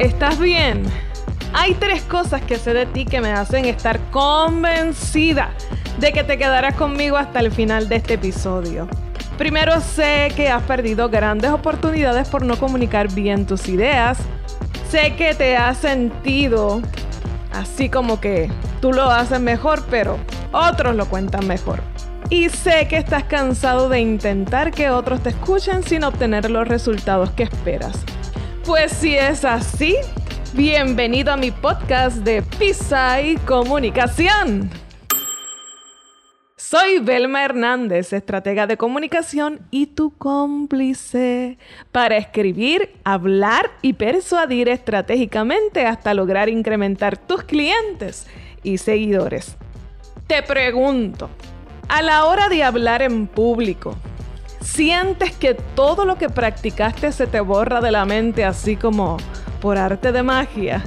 ¿Estás bien? Hay tres cosas que sé de ti que me hacen estar convencida de que te quedarás conmigo hasta el final de este episodio. Primero sé que has perdido grandes oportunidades por no comunicar bien tus ideas. Sé que te has sentido así como que tú lo haces mejor, pero otros lo cuentan mejor. Y sé que estás cansado de intentar que otros te escuchen sin obtener los resultados que esperas. Pues si es así, bienvenido a mi podcast de Pisa y Comunicación. Soy Belma Hernández, estratega de comunicación y tu cómplice para escribir, hablar y persuadir estratégicamente hasta lograr incrementar tus clientes y seguidores. Te pregunto, a la hora de hablar en público, ¿sientes que todo lo que practicaste se te borra de la mente así como por arte de magia?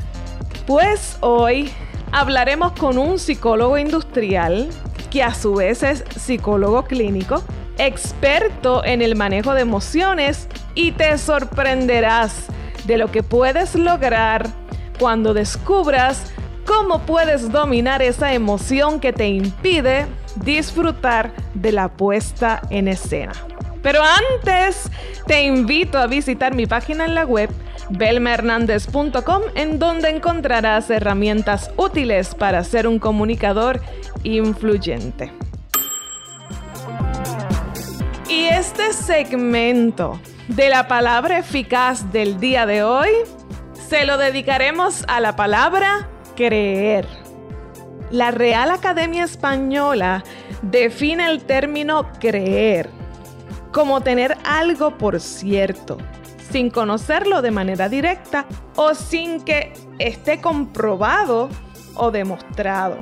Pues hoy hablaremos con un psicólogo industrial que a su vez es psicólogo clínico, experto en el manejo de emociones y te sorprenderás de lo que puedes lograr cuando descubras cómo puedes dominar esa emoción que te impide disfrutar de la puesta en escena. Pero antes, te invito a visitar mi página en la web belmahernandez.com en donde encontrarás herramientas útiles para ser un comunicador influyente. Y este segmento de la palabra eficaz del día de hoy se lo dedicaremos a la palabra creer. La Real Academia Española define el término creer como tener algo por cierto, sin conocerlo de manera directa o sin que esté comprobado o demostrado.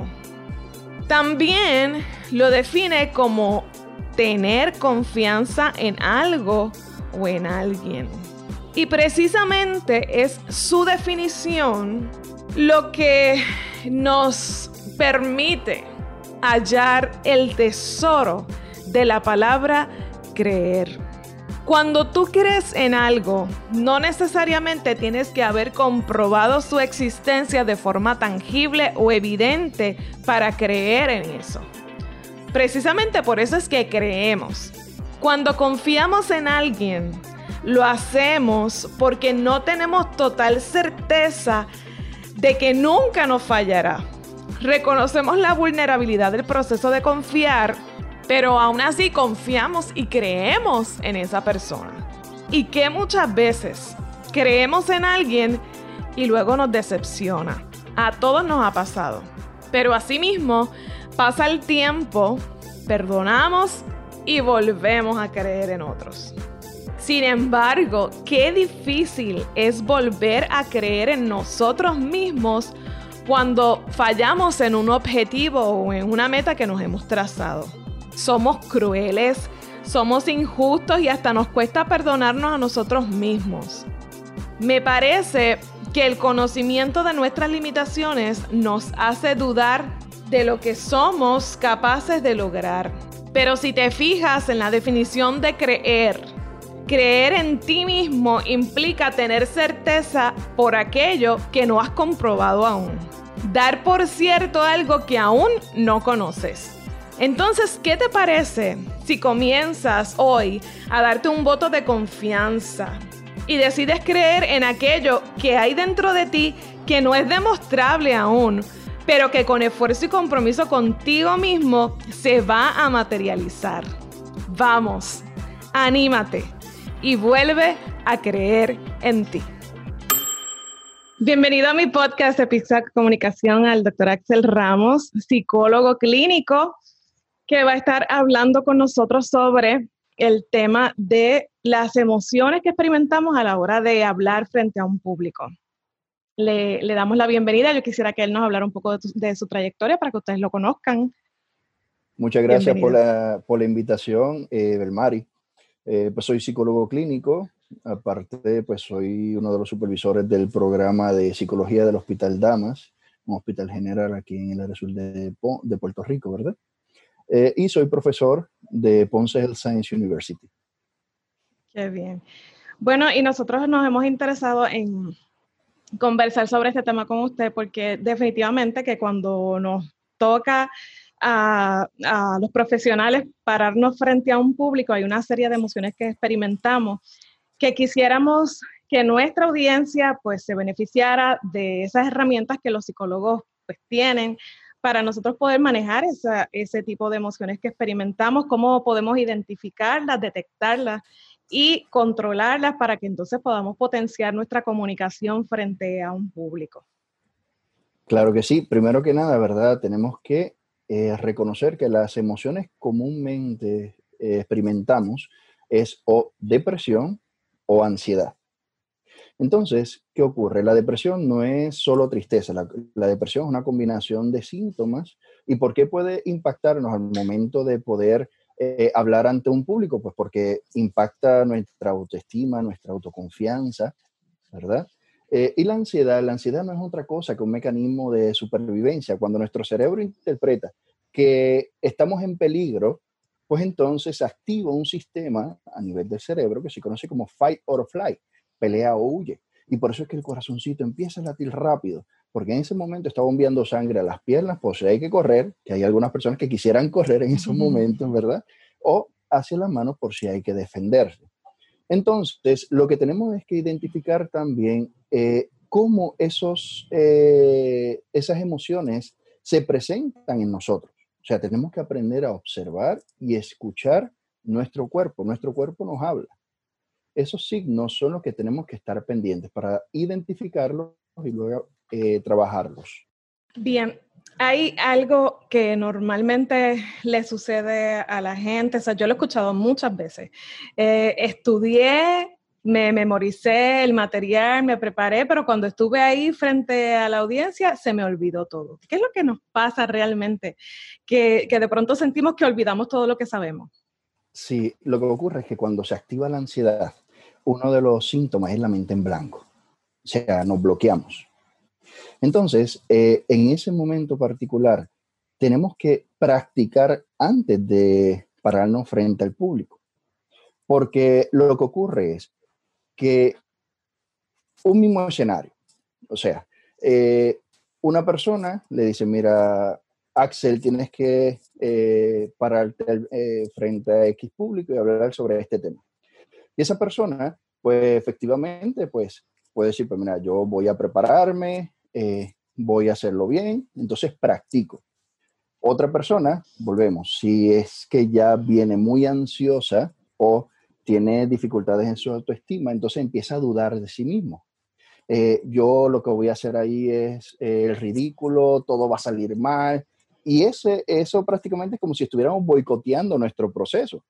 También lo define como tener confianza en algo o en alguien. Y precisamente es su definición lo que nos permite hallar el tesoro de la palabra creer. Cuando tú crees en algo, no necesariamente tienes que haber comprobado su existencia de forma tangible o evidente para creer en eso. Precisamente por eso es que creemos. Cuando confiamos en alguien, lo hacemos porque no tenemos total certeza de que nunca nos fallará. Reconocemos la vulnerabilidad del proceso de confiar, pero aún así confiamos y creemos en esa persona. Y que muchas veces creemos en alguien y luego nos decepciona. A todos nos ha pasado. Pero asimismo, pasa el tiempo, perdonamos y volvemos a creer en otros. Sin embargo, qué difícil es volver a creer en nosotros mismos cuando fallamos en un objetivo o en una meta que nos hemos trazado. Somos crueles, somos injustos y hasta nos cuesta perdonarnos a nosotros mismos. Me parece que el conocimiento de nuestras limitaciones nos hace dudar de lo que somos capaces de lograr. Pero si te fijas en la definición de creer, Creer en ti mismo implica tener certeza por aquello que no has comprobado aún. Dar por cierto algo que aún no conoces. Entonces, ¿qué te parece si comienzas hoy a darte un voto de confianza y decides creer en aquello que hay dentro de ti que no es demostrable aún, pero que con esfuerzo y compromiso contigo mismo se va a materializar? Vamos, anímate y vuelve a creer en ti. Bienvenido a mi podcast de Pizza Comunicación al doctor Axel Ramos, psicólogo clínico, que va a estar hablando con nosotros sobre el tema de las emociones que experimentamos a la hora de hablar frente a un público. Le, damos la bienvenida. Yo quisiera que él nos hablara un poco de, su trayectoria para que ustedes lo conozcan. Muchas gracias por la, por la, invitación, eh, Belmari. Eh, pues soy psicólogo clínico, aparte pues soy uno de los supervisores del programa de psicología del Hospital Damas, un hospital general aquí en el área sur de, de Puerto Rico, ¿verdad? Eh, y soy profesor de Ponce Health Science University. Qué bien. Bueno, y nosotros nos hemos interesado en, conversar sobre este tema con usted porque definitivamente que cuando nos toca a, los profesionales pararnos frente a un público, hay una serie de emociones que experimentamos que quisiéramos que nuestra audiencia pues se beneficiara de esas herramientas que los psicólogos pues tienen para nosotros poder manejar ese tipo de emociones que experimentamos, cómo podemos identificarlas, detectarlas y controlarlas para que entonces podamos potenciar nuestra comunicación frente a un público. Claro que sí. Primero que nada, ¿verdad? Tenemos que eh, reconocer que las emociones comúnmente eh, experimentamos es o depresión o ansiedad. Entonces, ¿qué ocurre? La depresión no es solo tristeza, la, depresión es una combinación de síntomas. ¿Y por qué puede impactarnos al momento de poder eh, hablar ante un público? Pues porque impacta nuestra autoestima, nuestra autoconfianza, ¿verdad? Eh, y la ansiedad, la ansiedad no es otra cosa que un mecanismo de supervivencia. Cuando nuestro cerebro interpreta que estamos en peligro, pues entonces activa un sistema a nivel del cerebro que se conoce como fight or flight pelea o huye. Y por eso es que el corazoncito empieza a latir rápido, porque en ese momento está bombeando sangre a las piernas, pues si hay que correr, que hay algunas personas que quisieran correr en esos momentos, ¿verdad? O hacia las manos por si hay que defenderse. Entonces, lo que tenemos es que identificar también eh, cómo esos, eh, esas emociones se presentan en nosotros. O sea, tenemos que aprender a observar y escuchar nuestro cuerpo. Nuestro cuerpo nos habla esos signos son los que tenemos que estar pendientes para identificarlos y luego eh, trabajarlos. Bien, hay algo que normalmente le sucede a la gente, o sea, yo lo he escuchado muchas veces. Eh, estudié, me memoricé el material, me preparé, pero cuando estuve ahí frente a la audiencia se me olvidó todo. ¿Qué es lo que nos pasa realmente? Que, que de pronto sentimos que olvidamos todo lo que sabemos. Sí, lo que ocurre es que cuando se activa la ansiedad, uno de los síntomas es la mente en blanco. O sea, nos bloqueamos. Entonces, eh, en ese momento particular, tenemos que practicar antes de pararnos frente al público. Porque lo que ocurre es que un mismo escenario, o sea, eh, una persona le dice, mira, Axel, tienes que eh, pararte frente a X público y hablar sobre este tema. Y esa persona, pues efectivamente, pues puede decir, pues mira, yo voy a prepararme, eh, voy a hacerlo bien, entonces practico. Otra persona, volvemos, si es que ya viene muy ansiosa o tiene dificultades en su autoestima, entonces empieza a dudar de sí mismo. Eh, yo lo que voy a hacer ahí es eh, el ridículo, todo va a salir mal. Y ese, eso prácticamente es como si estuviéramos boicoteando nuestro proceso.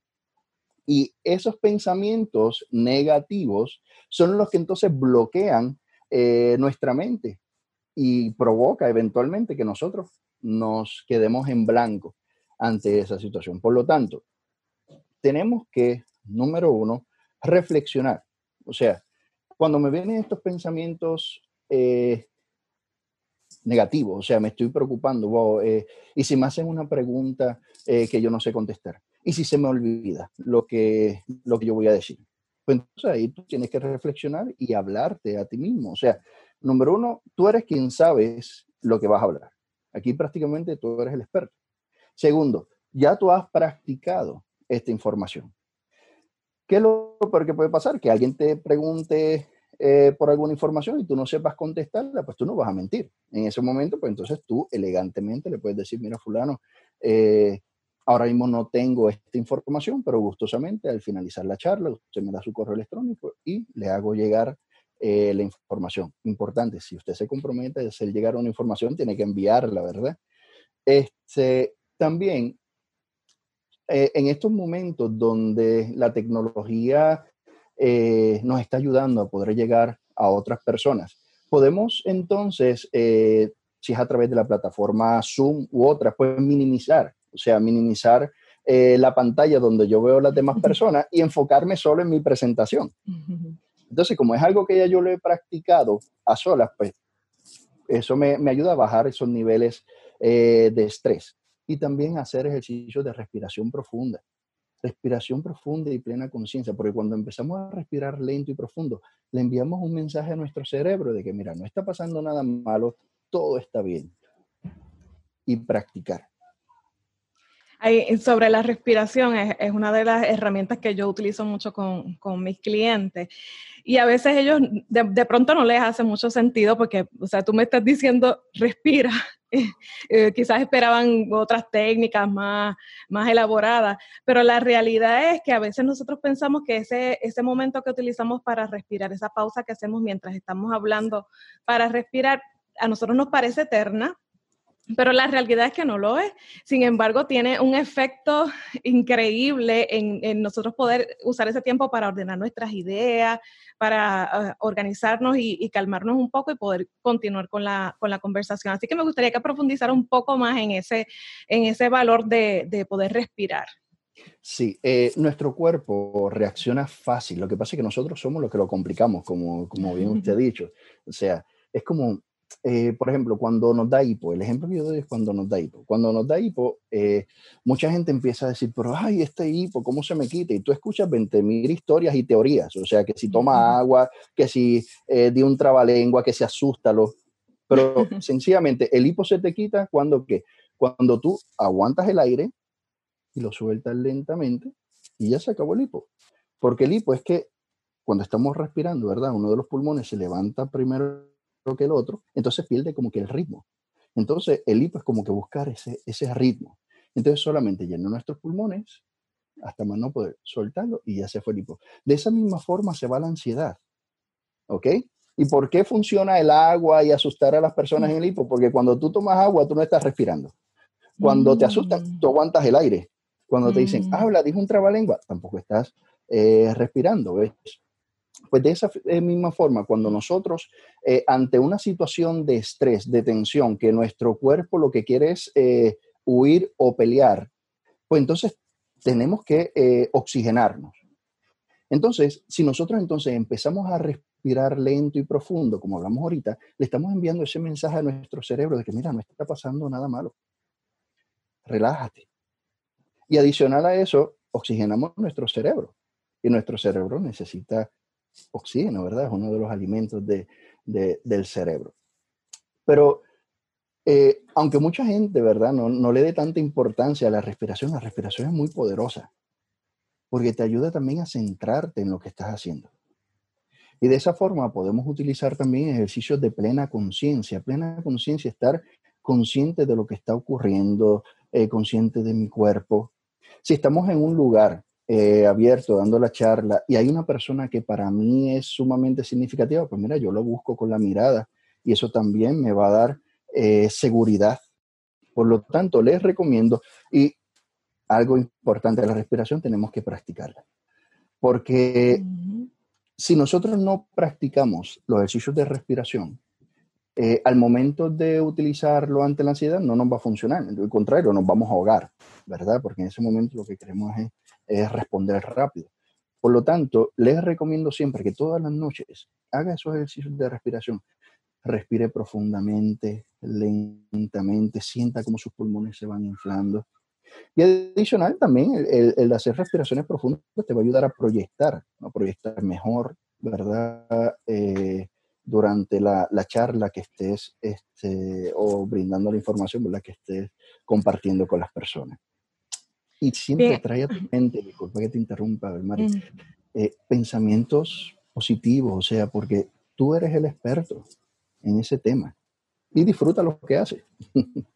Y esos pensamientos negativos son los que entonces bloquean eh, nuestra mente y provoca eventualmente que nosotros nos quedemos en blanco ante esa situación. Por lo tanto, tenemos que, número uno, reflexionar. O sea, cuando me vienen estos pensamientos eh, negativos, o sea, me estoy preocupando, eh, y si me hacen una pregunta que yo no sé contestar, y si se me olvida lo que, lo que yo voy a decir. Pues entonces ahí tú tienes que reflexionar y hablarte a ti mismo. O sea, número uno, tú eres quien sabes lo que vas a hablar. Aquí prácticamente tú eres el experto. Segundo, ya tú has practicado esta información. ¿Qué es lo peor que puede pasar? Que alguien te pregunte eh, por alguna información y tú no sepas contestarla, pues tú no vas a mentir. En ese momento, pues entonces tú elegantemente le puedes decir, mira, fulano, eh, Ahora mismo no tengo esta información, pero gustosamente al finalizar la charla, usted me da su correo electrónico y le hago llegar eh, la información. Importante, si usted se compromete a hacer llegar una información, tiene que enviarla, ¿verdad? Este, también, eh, en estos momentos donde la tecnología eh, nos está ayudando a poder llegar a otras personas, podemos entonces, si es a través de la plataforma Zoom u otras, pues minimizar o sea, minimizar eh, la pantalla donde yo veo las demás personas y enfocarme solo en mi presentación. Entonces, como es algo que ya yo lo he practicado a solas, pues eso me, ayuda a bajar esos niveles eh, de estrés y también hacer ejercicios de respiración profunda. respiración profunda y plena conciencia, porque cuando empezamos a respirar lento y profundo, le enviamos un mensaje a nuestro cerebro de que, mira, no está pasando nada malo, todo está bien. Y practicar. Sobre la respiración, es, una de las herramientas que yo utilizo mucho con, mis clientes. Y a veces ellos de, de, pronto no les hace mucho sentido porque, o sea, tú me estás diciendo, respira, Eh, quizás esperaban otras técnicas más, más elaboradas, pero la realidad es que a veces nosotros pensamos que ese, ese momento que utilizamos para respirar, esa pausa que hacemos mientras estamos hablando para respirar, a nosotros nos parece eterna, pero la realidad es que no lo es. Sin embargo, tiene un efecto increíble en, nosotros poder usar ese tiempo para ordenar nuestras ideas, para ah, organizarnos y, calmarnos un poco y poder continuar con la, conversación. Así que me gustaría que profundizara un poco más en ese, en ese valor de, poder respirar. Sí, eh, nuestro cuerpo reacciona fácil. Lo que pasa es que nosotros somos los que lo complicamos, como, como bien usted ha dicho. O sea, es como eh, por ejemplo, cuando nos da hipo, el ejemplo que yo doy es cuando nos da hipo. Cuando nos da hipo, eh, mucha gente empieza a decir, pero ay, este hipo, ¿cómo se me quita? Y tú escuchas 20.000 historias y teorías, o sea, que si toma agua, que si eh, di un trabalengua, que se asústalo. Pero sencillamente, el hipo se te quita cuando qué? Cuando tú aguantas el aire y lo sueltas lentamente y ya se acabó el hipo. Porque el hipo es que cuando estamos respirando, ¿verdad? Uno de los pulmones se levanta primero que el otro, entonces pierde como que el ritmo. Entonces el hipo es como que buscar ese, ese ritmo. Entonces solamente llena nuestros pulmones hasta más no poder soltarlo y ya se fue el hipo. De esa misma forma se va la ansiedad. ¿Ok? ¿Y por qué funciona el agua y asustar a las personas en el hipo? Porque cuando tú tomas agua, tú no estás respirando. Cuando te asustan, mm. tú aguantas el aire. Cuando te dicen, mm. habla, dijo un trabalengua, tampoco estás eh, respirando. ¿ves? Pues de esa eh, misma forma, cuando nosotros, eh, ante una situación de estrés, de tensión, que nuestro cuerpo lo que quiere es eh, huir o pelear, pues entonces tenemos que oxigenarnos. Entonces, si nosotros entonces empezamos a respirar lento y profundo, como hablamos ahorita, le estamos enviando ese mensaje a nuestro cerebro de que, mira, no está pasando nada malo. Relájate. Y adicional a eso, oxigenamos nuestro cerebro. Y nuestro cerebro necesita oxígeno, ¿verdad? Es uno de los alimentos del cerebro. Pero eh, aunque mucha gente, ¿verdad? No, no, le dé tanta importancia a la respiración, la respiración es muy poderosa, porque te ayuda también a centrarte en lo que estás haciendo. Y de esa forma podemos utilizar también ejercicios de plena conciencia. Plena conciencia, estar consciente de lo que está ocurriendo, eh, consciente de mi cuerpo. Si estamos en un lugar eh, abierto, dando la charla, y hay una persona que para mí es sumamente significativa, pues mira, yo lo busco con la mirada y eso también me va a dar eh, seguridad. Por lo tanto, les recomiendo, y algo importante de la respiración, tenemos que practicarla. Porque si nosotros no practicamos los ejercicios de respiración, eh, al momento de utilizarlo ante la ansiedad no nos va a funcionar, al contrario, nos vamos a ahogar, ¿verdad? Porque en ese momento lo que queremos es es responder rápido. Por lo tanto, les recomiendo siempre que todas las noches haga esos ejercicios de respiración. Respire profundamente, lentamente, sienta cómo sus pulmones se van inflando. Y adicional también, el, hacer respiraciones profundas te va a ayudar a proyectar, a proyectar mejor, ¿verdad? Eh, durante la, charla que estés este, o brindando la información, ¿verdad? Que estés compartiendo con las personas. Y siempre trae a tu mente, disculpa que te interrumpa, Mari, mm. eh, pensamientos positivos, o sea, porque tú eres el experto en ese tema y disfruta lo que haces.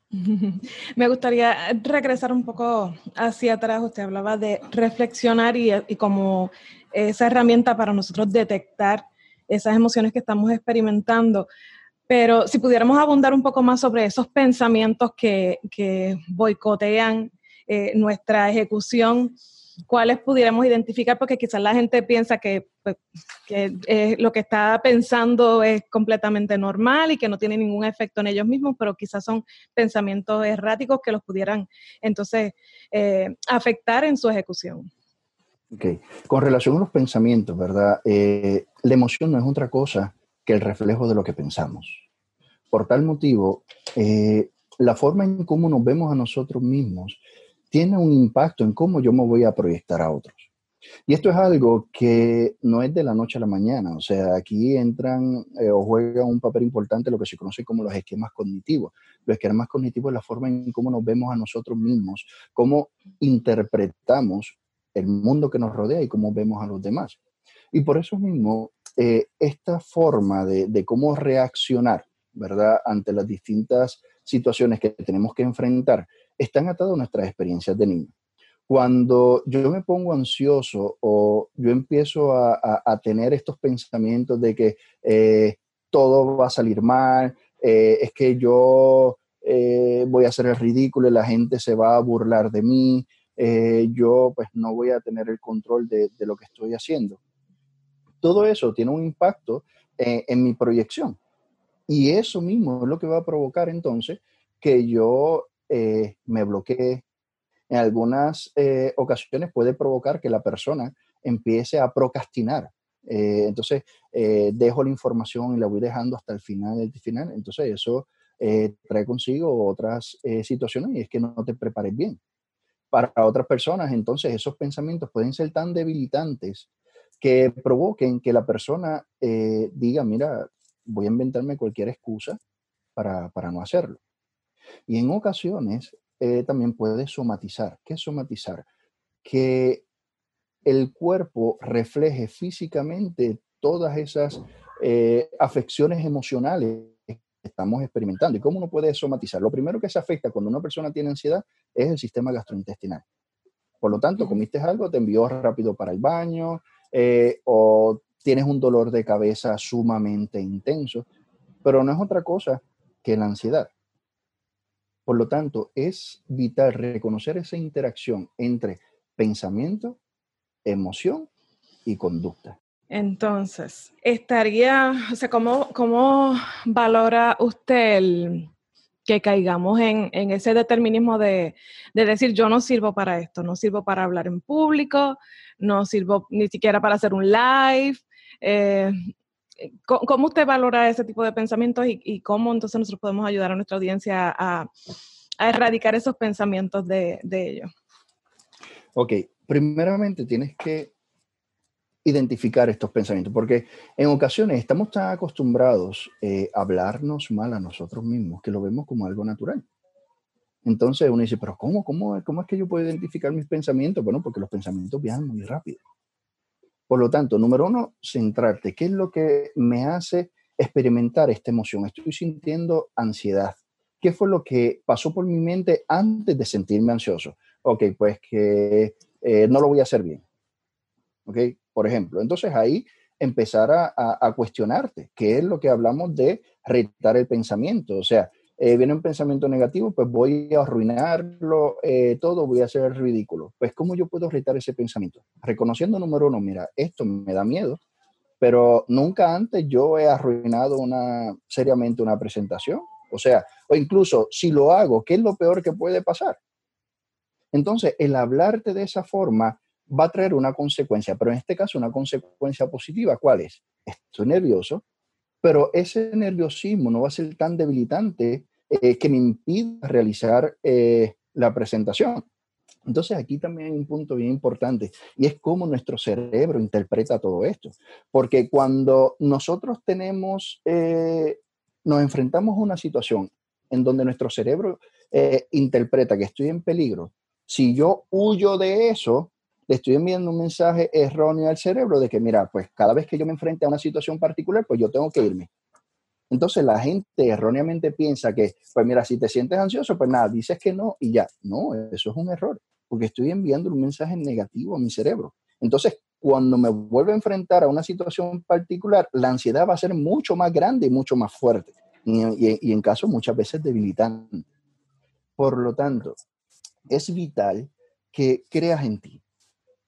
Me gustaría regresar un poco hacia atrás. Usted hablaba de reflexionar y, y, como esa herramienta para nosotros detectar esas emociones que estamos experimentando. Pero si pudiéramos abundar un poco más sobre esos pensamientos que, que boicotean eh, nuestra ejecución, cuáles pudiéramos identificar, porque quizás la gente piensa que, pues, eh, lo que está pensando es completamente normal y que no tiene ningún efecto en ellos mismos, pero quizás son pensamientos erráticos que los pudieran entonces eh, afectar en su ejecución. Con relación a los pensamientos, ¿verdad? la emoción no es otra cosa que el reflejo de lo que pensamos. Por tal motivo, la forma en cómo nos vemos a nosotros mismos tiene un impacto en cómo yo me voy a proyectar a otros. Y esto es algo que no es de la noche a la mañana, o sea, aquí entran eh, o juegan un papel importante lo que se conoce como los esquemas cognitivos. Los esquemas cognitivos es la forma en cómo nos vemos a nosotros mismos, cómo interpretamos el mundo que nos rodea y cómo vemos a los demás. Y por eso mismo, eh, esta forma de, de cómo reaccionar, ¿verdad?, ante las distintas situaciones que tenemos que enfrentar, están atadas a nuestras experiencias de niño cuando yo me pongo ansioso o yo empiezo a, tener estos pensamientos de que eh, todo va a salir mal, eh, es que yo eh, voy a hacer el ridículo y la gente se va a burlar de mí, yo pues no voy a tener el control de, lo que estoy haciendo. Todo eso tiene un impacto en mi proyección. Y eso mismo es lo que va a provocar entonces que yo me bloquee, en algunas eh, ocasiones puede provocar que la persona empiece a procrastinar. Eh, entonces, eh, dejo la información y la voy dejando hasta el final del final. Entonces, eso trae consigo otras situaciones y es que no te prepares bien. Para otras personas, entonces, esos pensamientos pueden ser tan debilitantes que provoquen que la persona diga, mira, voy a inventarme cualquier excusa para, para no hacerlo. Y en ocasiones eh, también puede somatizar. ¿Qué es somatizar? Que el cuerpo refleje físicamente todas esas eh, afecciones emocionales que estamos experimentando. ¿Y cómo uno puede somatizar? Lo primero que se afecta cuando una persona tiene ansiedad es el sistema gastrointestinal. Por lo tanto, comiste algo, te envió rápido para el baño eh, o tienes un dolor de cabeza sumamente intenso, pero no es otra cosa que la ansiedad. Por lo tanto, es vital reconocer esa interacción entre pensamiento, emoción y conducta. Entonces, estaría, o sea, ¿cómo, cómo valora usted que caigamos en, ese determinismo de, decir yo no sirvo para esto, no sirvo para hablar en público, no sirvo ni siquiera para hacer un live. Eh, ¿Cómo usted valora ese tipo de pensamientos y, cómo entonces nosotros podemos ayudar a nuestra audiencia a, erradicar esos pensamientos de, ellos? Ok, primeramente tienes que identificar estos pensamientos, porque en ocasiones estamos tan acostumbrados eh, a hablarnos mal a nosotros mismos que lo vemos como algo natural. Entonces uno dice, pero ¿cómo, cómo, cómo es que yo puedo identificar mis pensamientos? Bueno, porque los pensamientos viajan muy rápido. Por lo tanto, número uno, centrarte. ¿Qué es lo que me hace experimentar esta emoción? Estoy sintiendo ansiedad. ¿Qué fue lo que pasó por mi mente antes de sentirme ansioso? Ok, pues que eh, no lo voy a hacer bien. Ok, por ejemplo. Entonces ahí empezar a, a, cuestionarte, qué es lo que hablamos de retar el pensamiento. O sea, eh, viene un pensamiento negativo, pues voy a arruinarlo eh, todo, voy a hacer el ridículo. Pues, ¿cómo yo puedo retar ese pensamiento? Reconociendo, número uno, mira, esto me da miedo, pero nunca antes yo he arruinado una, seriamente una presentación. O sea, o incluso si lo hago, ¿qué es lo peor que puede pasar? Entonces, el hablarte de esa forma va a traer una consecuencia, pero en este caso una consecuencia positiva. ¿Cuál es? Estoy nervioso, pero ese nerviosismo no va a ser tan debilitante eh, que me impida realizar eh, la presentación. Entonces aquí también hay un punto bien importante y es cómo nuestro cerebro interpreta todo esto. Porque cuando nosotros tenemos, eh, nos enfrentamos a una situación en donde nuestro cerebro interpreta que estoy en peligro, si yo huyo de eso, le estoy enviando un mensaje erróneo al cerebro de que, mira, pues cada vez que yo me enfrente a una situación particular, pues yo tengo que irme. Entonces la gente erróneamente piensa que, pues mira, si te sientes ansioso, pues nada, dices que no y ya. No, eso es un error, porque estoy enviando un mensaje negativo a mi cerebro. Entonces, cuando me vuelvo a enfrentar a una situación particular, la ansiedad va a ser mucho más grande y mucho más fuerte. Y, y en caso muchas veces debilitante. Por lo tanto, es vital que creas en ti,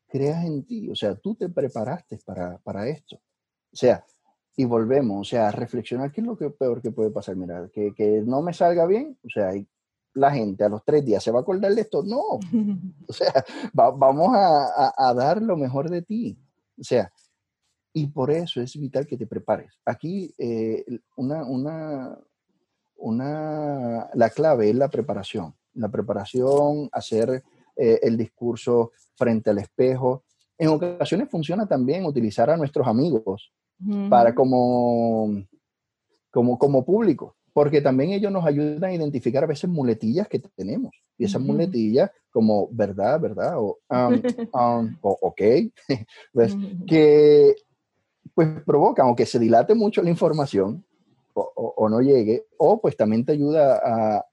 creas en ti, o sea, tú te preparaste para, para esto. O sea, y volvemos, o sea, a reflexionar qué es lo que peor que puede pasar. Mira, que, que no me salga bien, o sea, la gente a los tres días se va a acordar de esto. No, o sea, vamos a, a, dar lo mejor de ti. O sea, y por eso es vital que te prepares. Aquí eh, una, una, una, la clave es la preparación. La preparación, hacer eh, el discurso frente al espejo. En ocasiones funciona también utilizar a nuestros amigos para como, como, como público, porque también ellos nos ayudan a identificar a veces muletillas que tenemos. Y esas muletillas como verdad, verdad, o, um, um, o ok, que pues provocan o que se dilate mucho la información o, no llegue, o pues también te ayuda a,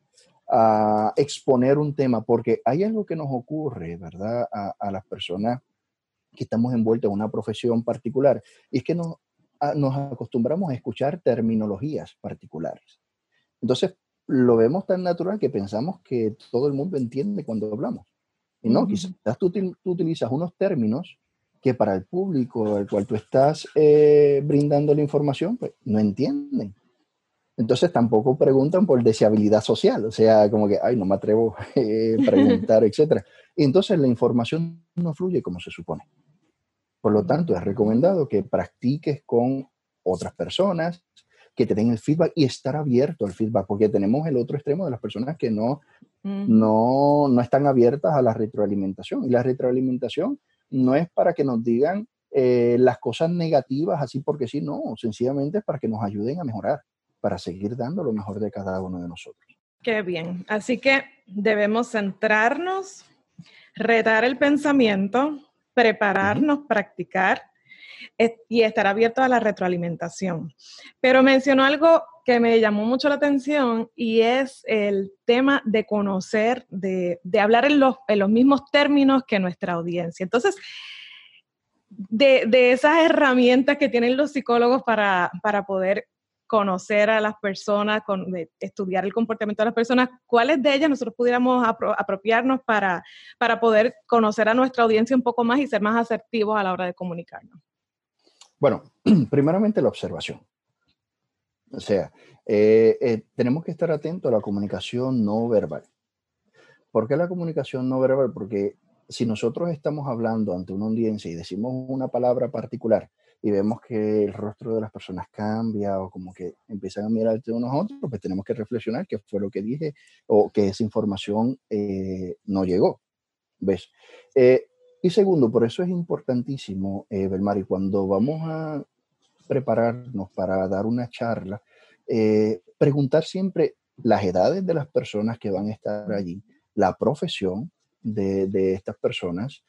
a, exponer un tema, porque hay algo que nos ocurre, ¿verdad? A, a las personas que estamos envueltos en una profesión particular, y es que nos, nos acostumbramos a escuchar terminologías particulares. Entonces, lo vemos tan natural que pensamos que todo el mundo entiende cuando hablamos. Y no, quizás tú, tú, utilizas unos términos que para el público al cual tú estás eh, brindando la información, pues no entienden. Entonces tampoco preguntan por deseabilidad social, o sea, como que, ay, no me atrevo a eh, preguntar, etc. Y entonces la información no fluye como se supone. Por lo tanto, es recomendado que practiques con otras personas, que te den el feedback y estar abierto al feedback, porque tenemos el otro extremo de las personas que no, no, no están abiertas a la retroalimentación. Y la retroalimentación no es para que nos digan eh, las cosas negativas así porque sí, no, sencillamente es para que nos ayuden a mejorar, para seguir dando lo mejor de cada uno de nosotros. Qué bien. Así que debemos centrarnos, retar el pensamiento, prepararnos, practicar y estar abierto a la retroalimentación. Pero mencionó algo que me llamó mucho la atención y es el tema de conocer, de, hablar en los, en los, mismos términos que nuestra audiencia. Entonces, de, de esas herramientas que tienen los psicólogos para, para poder conocer a las personas, con, estudiar el comportamiento de las personas, ¿cuáles de ellas nosotros pudiéramos apropiarnos para, para poder conocer a nuestra audiencia un poco más y ser más asertivos a la hora de comunicarnos? Bueno, primeramente la observación. O sea, eh, eh, tenemos que estar atentos a la comunicación no verbal. ¿Por qué la comunicación no verbal? Porque si nosotros estamos hablando ante una audiencia y decimos una palabra particular y vemos que el rostro de las personas cambia o como que empiezan a mirar de unos a otros, pues tenemos que reflexionar qué fue lo que dije o que esa información eh, no llegó. ¿Ves? Eh, y segundo, por eso es importantísimo, eh, Belmari, cuando vamos a prepararnos para dar una charla, eh, preguntar siempre las edades de las personas que van a estar allí, la profesión de, de estas personas,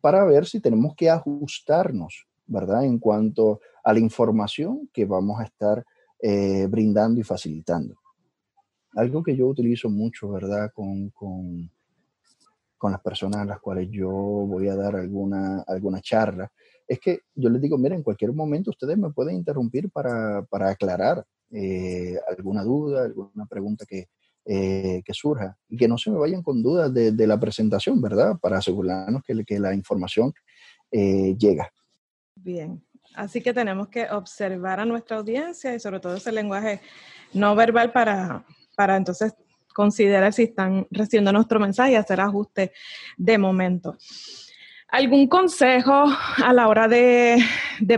para ver si tenemos que ajustarnos ¿verdad? En cuanto a la información que vamos a estar eh, brindando y facilitando. Algo que yo utilizo mucho, ¿verdad? Con, con, con, las personas a las cuales yo voy a dar alguna, alguna charla, es que yo les digo, mira, en cualquier momento ustedes me pueden interrumpir para, para aclarar eh, alguna duda, alguna pregunta que, eh, que surja y que no se me vayan con dudas de, de la presentación, ¿verdad? Para asegurarnos que, que la información llega. Bien, así que tenemos que observar a nuestra audiencia y sobre todo ese lenguaje no verbal para, para entonces considerar si están recibiendo nuestro mensaje y hacer ajustes de momento. ¿Algún consejo a la hora de,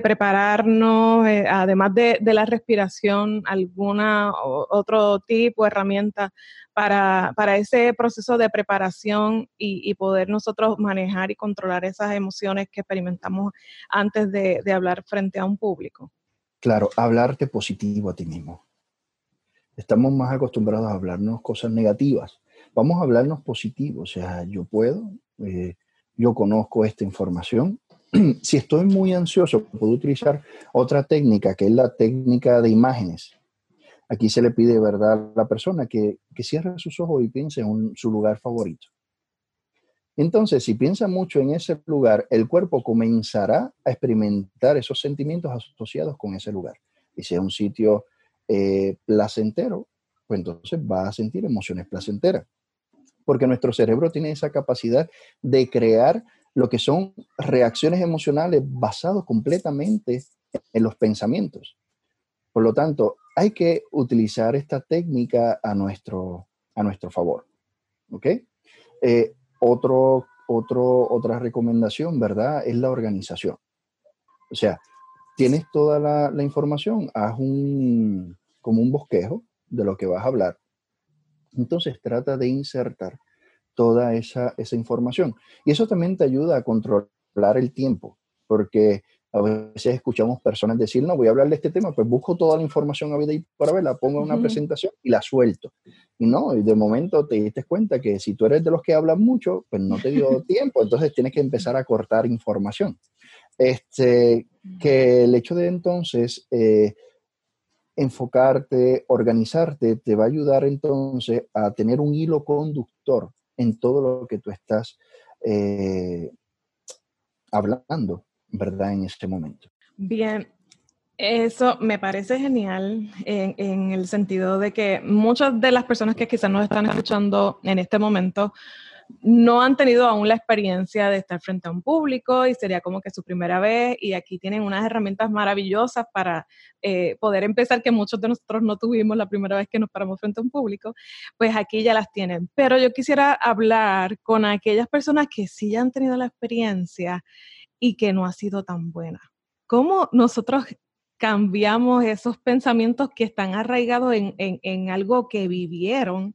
prepararnos, eh, además de, la respiración, alguna otro tipo, herramienta para, ese proceso de preparación y, poder nosotros manejar y controlar esas emociones que experimentamos antes de, hablar frente a un público? Claro, hablarte positivo a ti mismo. Estamos más acostumbrados a hablarnos cosas negativas. Vamos a hablarnos positivo, o sea, yo puedo. Eh, yo conozco esta información. si estoy muy ansioso, puedo utilizar otra técnica, que es la técnica de imágenes. Aquí se le pide, ¿verdad?, a la persona que, cierre sus ojos y piense en su lugar favorito. Entonces, si piensa mucho en ese lugar, el cuerpo comenzará a experimentar esos sentimientos asociados con ese lugar. Y si es un sitio eh, placentero, pues entonces va a sentir emociones placenteras porque nuestro cerebro tiene esa capacidad de crear lo que son reacciones emocionales basadas completamente en los pensamientos. Por lo tanto, hay que utilizar esta técnica a nuestro, a nuestro favor. ¿Ok? Eh, otro, otro, otra recomendación, ¿verdad? Es la organización. O sea, tienes toda la, la información, haz un, como un bosquejo de lo que vas a hablar entonces trata de insertar toda esa, esa información. Y eso también te ayuda a controlar el tiempo, porque a veces escuchamos personas decir, no, voy a hablar de este tema, pues busco toda la información a vida y para ver, la pongo en una presentación y la suelto. Y no, y de momento te diste cuenta que si tú eres de los que hablan mucho, pues no te dio tiempo, entonces tienes que empezar a cortar información. Este, que el hecho de entonces eh, enfocarte, organizarte, te va a ayudar entonces a tener un hilo conductor en todo lo que tú estás eh, hablando. ¿Verdad? En este momento. Bien, eso me parece genial en, el sentido de que muchas de las personas que quizás nos están escuchando en este momento no han tenido aún la experiencia de estar frente a un público y sería como que su primera vez y aquí tienen unas herramientas maravillosas para eh, poder empezar que muchos de nosotros no tuvimos la primera vez que nos paramos frente a un público, pues aquí ya las tienen. Pero yo quisiera hablar con aquellas personas que sí han tenido la experiencia y que no ha sido tan buena. ¿Cómo nosotros cambiamos esos pensamientos que están arraigados en, algo que vivieron,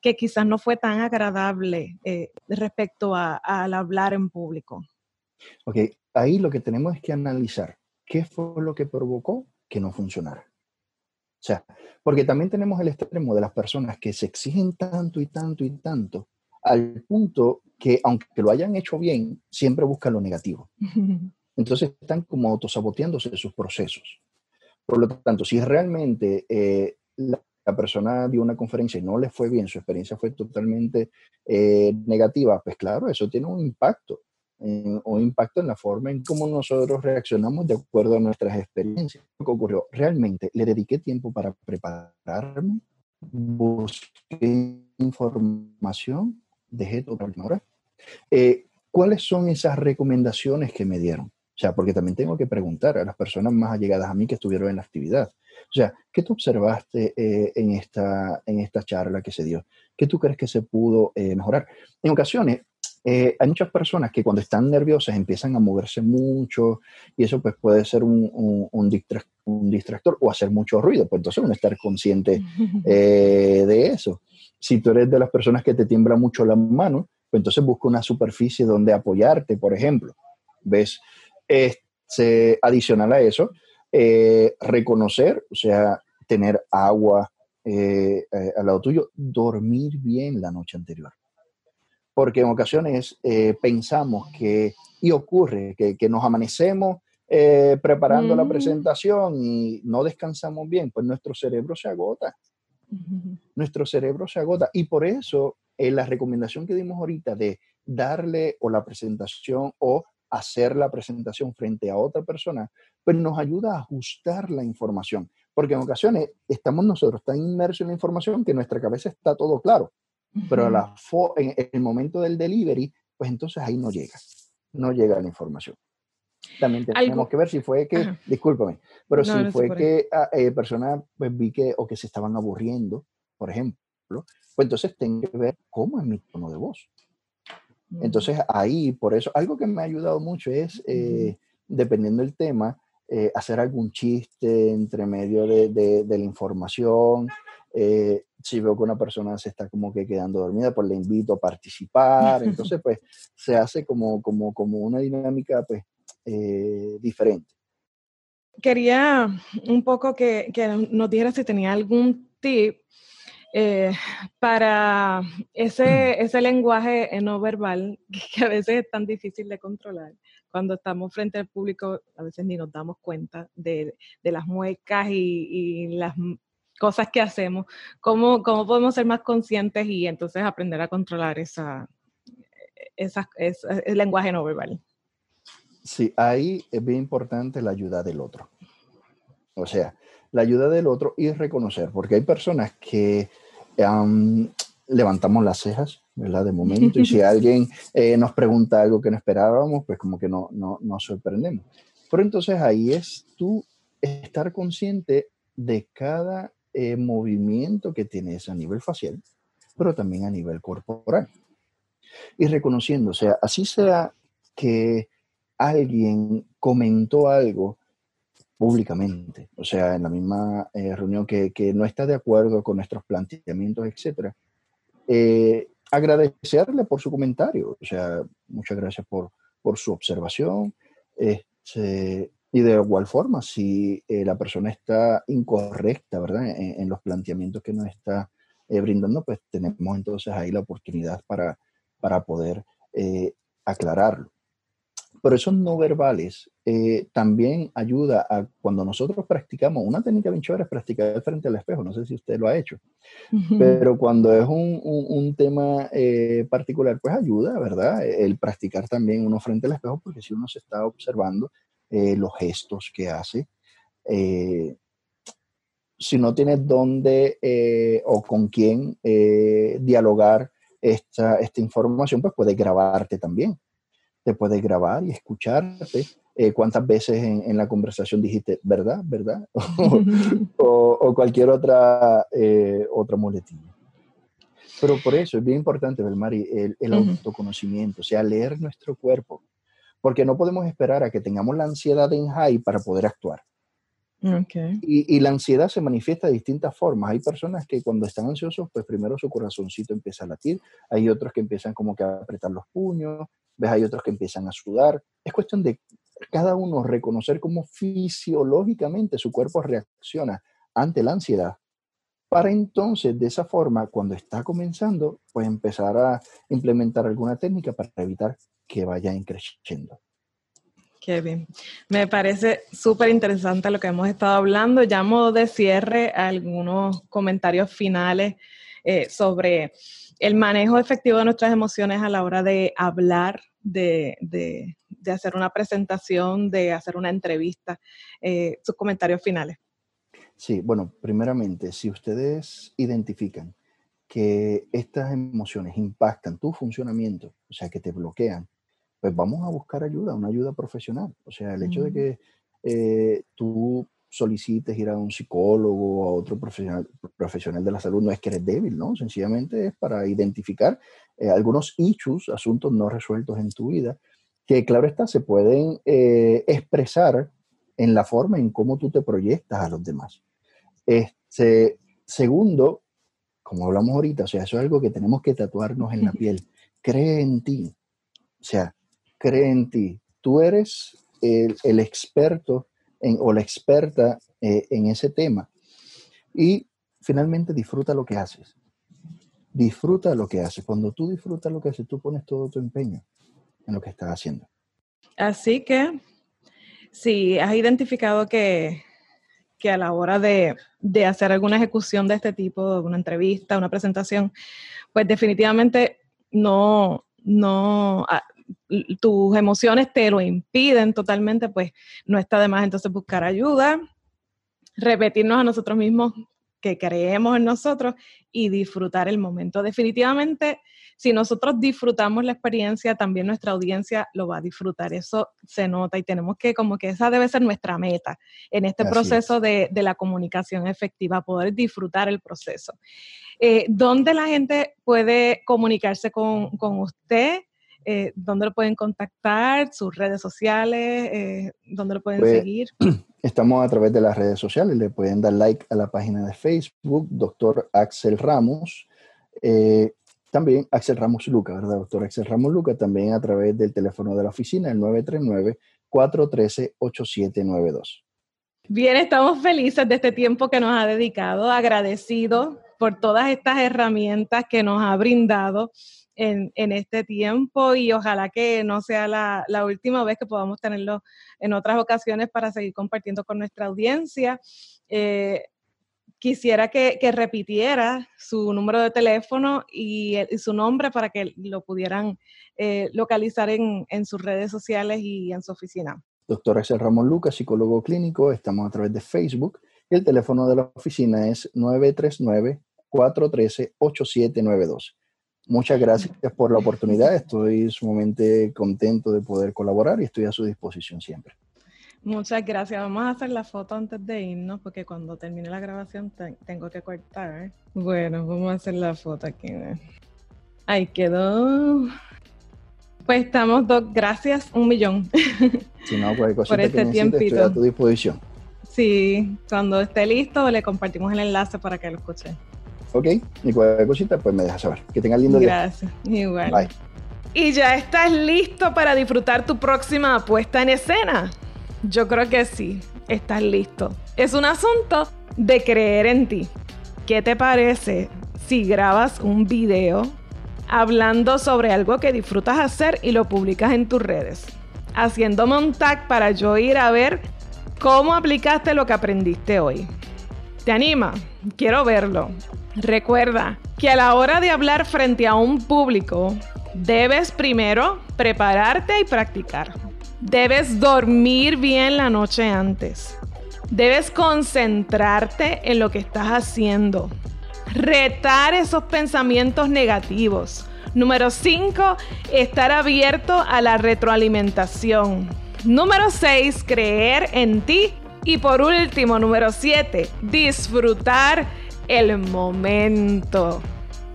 que quizás no fue tan agradable eh, respecto al hablar en público? Ok, ahí lo que tenemos es que analizar qué fue lo que provocó que no funcionara. O sea, porque también tenemos el extremo de las personas que se exigen tanto y tanto y tanto al punto que aunque lo hayan hecho bien, siempre buscan lo negativo. Entonces están como autosaboteándose sus procesos. Por lo tanto, si realmente eh, la, persona dio una conferencia y no le fue bien, su experiencia fue totalmente eh, negativa, pues claro, eso tiene un impacto, un impacto en la forma en cómo nosotros reaccionamos de acuerdo a nuestras experiencias. ¿Qué ocurrió? Realmente le dediqué tiempo para prepararme, busqué información, dejé todo ignorar. Eh, ¿Cuáles son esas recomendaciones que me dieron? O sea, porque también tengo que preguntar a las personas más allegadas a mí que estuvieron en la actividad. O sea, ¿qué tú observaste eh, en, esta, en esta charla que se dio? ¿Qué tú crees que se pudo eh, mejorar? En ocasiones, hay muchas personas que cuando están nerviosas empiezan a moverse mucho y eso pues puede ser un, un, un, distractor o hacer mucho ruido. Pues entonces uno estar consciente de eso. Si tú eres de las personas que te tiembla mucho la mano, pues entonces busca una superficie donde apoyarte, por ejemplo. ¿Ves? Este, adicional a eso, eh, reconocer, o sea, tener agua eh, eh, al lado tuyo, dormir bien la noche anterior. Porque en ocasiones pensamos que, y ocurre, que, nos amanecemos preparando la mm. presentación y no descansamos bien, pues nuestro cerebro se agota nuestro cerebro se agota. Y por eso eh, la recomendación que dimos ahorita de darle o la presentación o hacer la presentación frente a otra persona, pues nos ayuda a ajustar la información, porque en ocasiones estamos nosotros tan inmersos en la información que nuestra cabeza está todo claro, pero la en el momento del delivery, pues entonces ahí no llega, no llega la información. También tenemos que ver si fue que, discúlpame, pero si fue que ah, eh, personas pues, vi que o que se estaban aburriendo, por ejemplo, pues entonces tengo que ver cómo es mi tono de voz. Entonces ahí, por eso, algo que me ha ayudado mucho es, eh, dependiendo del tema, eh, hacer algún chiste entre medio de, de, la información. si veo que una persona se está como que quedando dormida, pues le invito a participar. Entonces, pues se hace como, como, como una dinámica pues, eh, diferente. Quería un poco que, que, nos diera si tenía algún tip eh, para ese, ese lenguaje no verbal que a veces es tan difícil de controlar. Cuando estamos frente al público, a veces ni nos damos cuenta de, de las muecas y, y, las cosas que hacemos. ¿Cómo, ¿Cómo podemos ser más conscientes y entonces aprender a controlar esa, esa, esa el lenguaje no verbal? Sí, ahí es bien importante la ayuda del otro. O sea, la ayuda del otro y reconocer, porque hay personas que levantamos las cejas, ¿verdad? De momento, y si alguien eh, nos pregunta algo que no esperábamos, pues como que no, no nos sorprendemos. Pero entonces ahí es tú estar consciente de cada eh, movimiento que tienes a nivel facial, pero también a nivel corporal. Y reconociendo, o sea, así sea que alguien comentó algo públicamente, o sea, en la misma eh, reunión que, no está de acuerdo con nuestros planteamientos, etc., eh, agradecerle por su comentario, o sea, muchas gracias por, por su observación. Este, y de igual forma, si eh, la persona está incorrecta, ¿verdad? En, los planteamientos que nos está eh, brindando, pues tenemos entonces ahí la oportunidad para, para poder eh, aclararlo. Pero esos no verbales eh, también ayuda a cuando nosotros practicamos, una técnica bien chévere es practicar frente al espejo, no sé si usted lo ha hecho, pero cuando es un, un, tema eh, particular, pues ayuda, ¿verdad? El practicar también uno frente al espejo, porque si uno se está observando eh, los gestos que hace, si no tienes dónde o con quién dialogar esta, esta información, pues puedes grabarte también te puedes grabar y escucharte. Eh, cuántas veces en, la conversación dijiste, ¿verdad? ¿verdad? o, cualquier otra, eh, otra muletilla. Pero por eso es bien importante, Belmari, el, el autoconocimiento, o sea, leer nuestro cuerpo, porque no podemos esperar a que tengamos la ansiedad en high para poder actuar. Y, la ansiedad se manifiesta de distintas formas. Hay personas que cuando están ansiosos, pues primero su corazoncito empieza a latir, hay otros que empiezan como que a apretar los puños, ves, hay otros que empiezan a sudar. Es cuestión de cada uno reconocer cómo fisiológicamente su cuerpo reacciona ante la ansiedad, para entonces de esa forma, cuando está comenzando, pues empezar a implementar alguna técnica para evitar que vaya creciendo. Qué bien. Me parece súper interesante lo que hemos estado hablando. Modo de cierre, algunos comentarios finales eh, sobre el manejo efectivo de nuestras emociones a la hora de hablar, de, hacer una presentación, de hacer una entrevista. Eh, sus comentarios finales. Sí, bueno, primeramente, si ustedes identifican que estas emociones impactan tu funcionamiento, o sea, que te bloquean, pues vamos a buscar ayuda, una ayuda profesional. O sea, el hecho de que eh, tú solicites ir a un psicólogo o a otro profesional, profesional de la salud no es que eres débil, ¿no? Sencillamente es para identificar eh, algunos issues, asuntos no resueltos en tu vida, que claro está, se pueden eh, expresar en la forma en cómo tú te proyectas a los demás. Este, segundo, como hablamos ahorita, o sea, eso es algo que tenemos que tatuarnos en la piel. Cree en ti. O sea, cree en ti. Tú eres el, experto o la experta eh, en ese tema. Y finalmente disfruta lo que haces. Disfruta lo que haces. Cuando tú disfrutas lo que haces, tú pones todo tu empeño en lo que estás haciendo. Así que, si has identificado que, que a la hora de, de, hacer alguna ejecución de este tipo, una entrevista, una presentación, pues definitivamente no, no, ah, tus emociones te lo impiden totalmente, pues no está de más entonces buscar ayuda, repetirnos a nosotros mismos que creemos en nosotros y disfrutar el momento. Definitivamente, si nosotros disfrutamos la experiencia, también nuestra audiencia lo va a disfrutar. Eso se nota y tenemos que, como que esa debe ser nuestra meta en este proceso de, la comunicación efectiva, poder disfrutar el proceso. Eh, ¿Dónde la gente puede comunicarse con, con usted? Eh, dónde lo pueden contactar, sus redes sociales, eh, dónde lo pueden pues, seguir. Estamos a través de las redes sociales, le pueden dar like a la página de Facebook, doctor Axel Ramos. Eh, también Axel Ramos Luca, ¿verdad? Doctor Axel Ramos Luca, también a través del teléfono de la oficina, el 939-413-8792. Bien, estamos felices de este tiempo que nos ha dedicado, agradecidos por todas estas herramientas que nos ha brindado en, este tiempo y ojalá que no sea la, última vez que podamos tenerlo en otras ocasiones para seguir compartiendo con nuestra audiencia. Eh, quisiera que, repitiera su número de teléfono y, su nombre para que lo pudieran eh, localizar en, sus redes sociales y en su oficina. Doctor Axel Ramón Lucas, psicólogo clínico, estamos a través de Facebook el teléfono de la oficina es 939 413 8792. Muchas gracias por la oportunidad. Estoy sumamente contento de poder colaborar y estoy a su disposición siempre. Muchas gracias. Vamos a hacer la foto antes de irnos porque cuando termine la grabación tengo que cortar. Bueno, vamos a hacer la foto aquí. Ahí quedó. Pues estamos, dos. Gracias, un millón. Si no, por este tiempo estoy a tu disposición. Sí, cuando esté listo le compartimos el enlace para que lo escuche. ¿Ok? Y cualquier cosita, pues me dejas saber. Que tengan lindo día. Gracias. Igual. Bye. ¿Y ya estás listo para disfrutar tu próxima puesta en escena? Yo creo que sí, estás listo. Es un asunto de creer en ti. ¿Qué te parece si grabas un video hablando sobre algo que disfrutas hacer y lo publicas en tus redes? Haciéndome un tag para yo ir a ver cómo aplicaste lo que aprendiste hoy. ¿Te anima? Quiero verlo. Recuerda que a la hora de hablar frente a un público, debes primero prepararte y practicar. Debes dormir bien la noche antes. Debes concentrarte en lo que estás haciendo. Retar esos pensamientos negativos. Número 5, estar abierto a la retroalimentación. Número 6, creer en ti. Y por último, número 7, disfrutar el momento.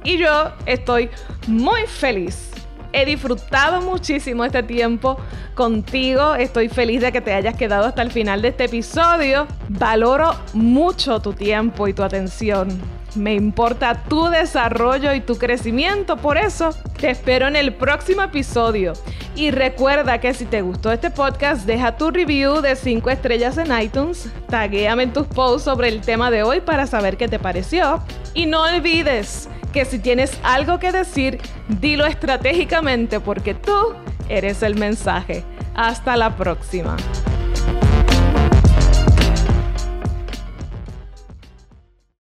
Y yo estoy muy feliz He disfrutado muchísimo este tiempo contigo. Estoy feliz de que te hayas quedado hasta el final de este episodio. Valoro mucho tu tiempo y tu atención. Me importa tu desarrollo y tu crecimiento, por eso te espero en el próximo episodio. Y recuerda que si te gustó este podcast, deja tu review de 5 estrellas en iTunes, taguéame en tus posts sobre el tema de hoy para saber qué te pareció. Y no olvides que si tienes algo que decir, dilo estratégicamente porque tú eres el mensaje. Hasta la próxima.